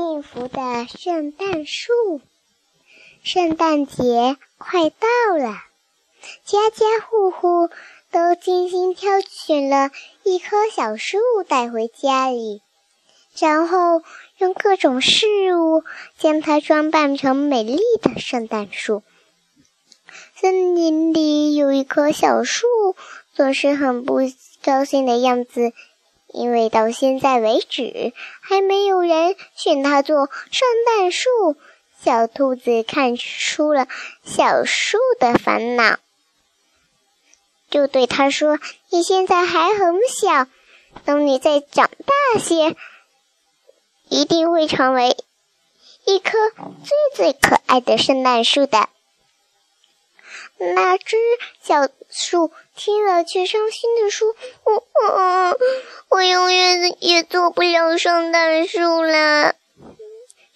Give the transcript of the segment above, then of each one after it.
幸福的圣诞树。圣诞节快到了，家家户户都精心挑选了一棵小树带回家里，然后用各种事物将它装扮成美丽的圣诞树。森林里有一棵小树，总是很不高兴的样子。因为到现在为止，还没有人选它做圣诞树。小兔子看出了小树的烦恼，就对它说：“你现在还很小，等你再长大些，一定会成为一棵最最可爱的圣诞树的。”那只小树听了，却伤心的说：“我我我永远也做不了圣诞树了。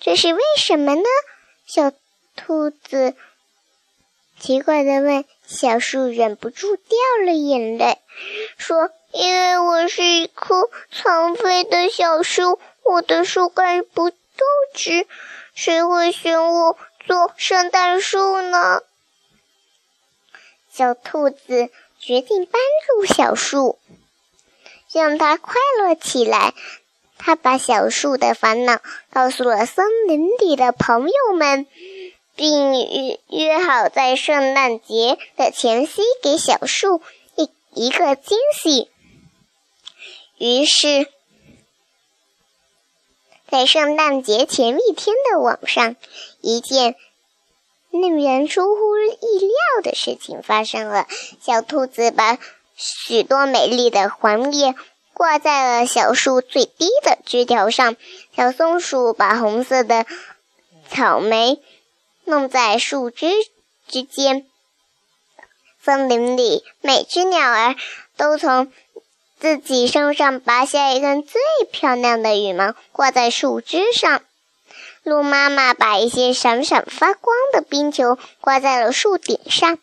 这是为什么呢？”小兔子奇怪的问。小树忍不住掉了眼泪，说：“因为我是一棵残废的小树，我的树干不够直，谁会选我做圣诞树呢？”小兔子决定帮助小树，让它快乐起来。它把小树的烦恼告诉了森林里的朋友们，并约约好在圣诞节的前夕给小树一一个惊喜。于是，在圣诞节前一天的晚上，一件。令人出乎意料的事情发生了。小兔子把许多美丽的黄叶挂在了小树最低的枝条上，小松鼠把红色的草莓弄在树枝之间。森林里每只鸟儿都从自己身上拔下一根最漂亮的羽毛，挂在树枝上。鹿妈妈把一些闪闪发光的冰球挂在了树顶上。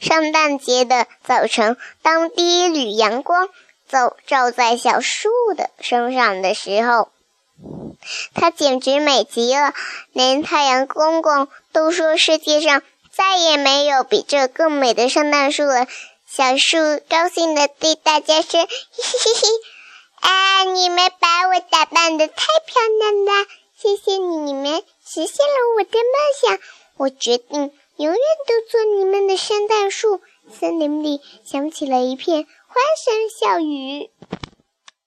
圣诞节的早晨，当第一缕阳光照照在小树的身上的时候，它简直美极了，连太阳公公都说世界上再也没有比这更美的圣诞树了。小树高兴地对大家说：“嘿嘿嘿。”啊！你们把我打扮的太漂亮了，谢谢你们实现了我的梦想。我决定永远都做你们的圣诞树。森林里响起了一片欢声笑语。